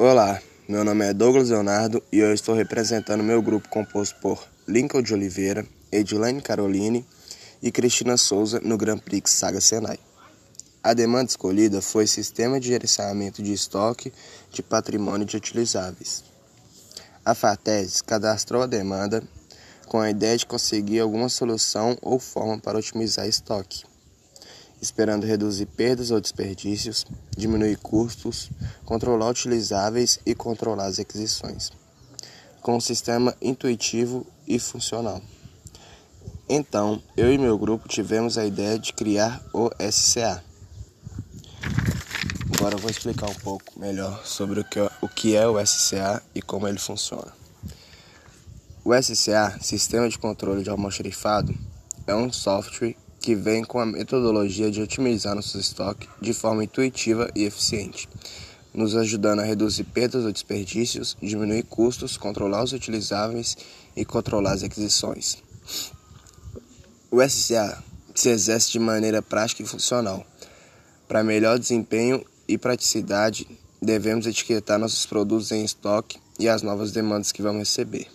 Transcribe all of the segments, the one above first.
Olá, meu nome é Douglas Leonardo e eu estou representando meu grupo composto por Lincoln de Oliveira, Edilene Caroline e Cristina Souza no Grand Prix Saga Senai. A demanda escolhida foi Sistema de Gerenciamento de Estoque de Patrimônio de Utilizáveis. A FATES cadastrou a demanda com a ideia de conseguir alguma solução ou forma para otimizar estoque, esperando reduzir perdas ou desperdícios, diminuir custos, controlar utilizáveis e controlar as aquisições, com um sistema intuitivo e funcional. Então, eu e meu grupo tivemos a ideia de criar o SCA. Agora eu vou explicar um pouco melhor sobre o que é o SCA e como ele funciona. O SCA, Sistema de Controle de Almoxerifado, é um software que vem com a metodologia de otimizar nosso estoque de forma intuitiva e eficiente, nos ajudando a reduzir perdas ou desperdícios, diminuir custos, controlar os utilizáveis e controlar as aquisições. O SCA se exerce de maneira prática e funcional. Para melhor desempenho e praticidade, devemos etiquetar nossos produtos em estoque e as novas demandas que vamos receber.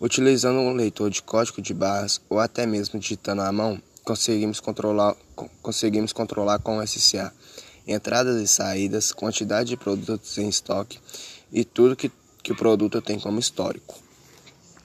Utilizando um leitor de código de barras ou até mesmo digitando à mão, conseguimos controlar, conseguimos controlar com o SCA entradas e saídas, quantidade de produtos em estoque e tudo que, que o produto tem como histórico.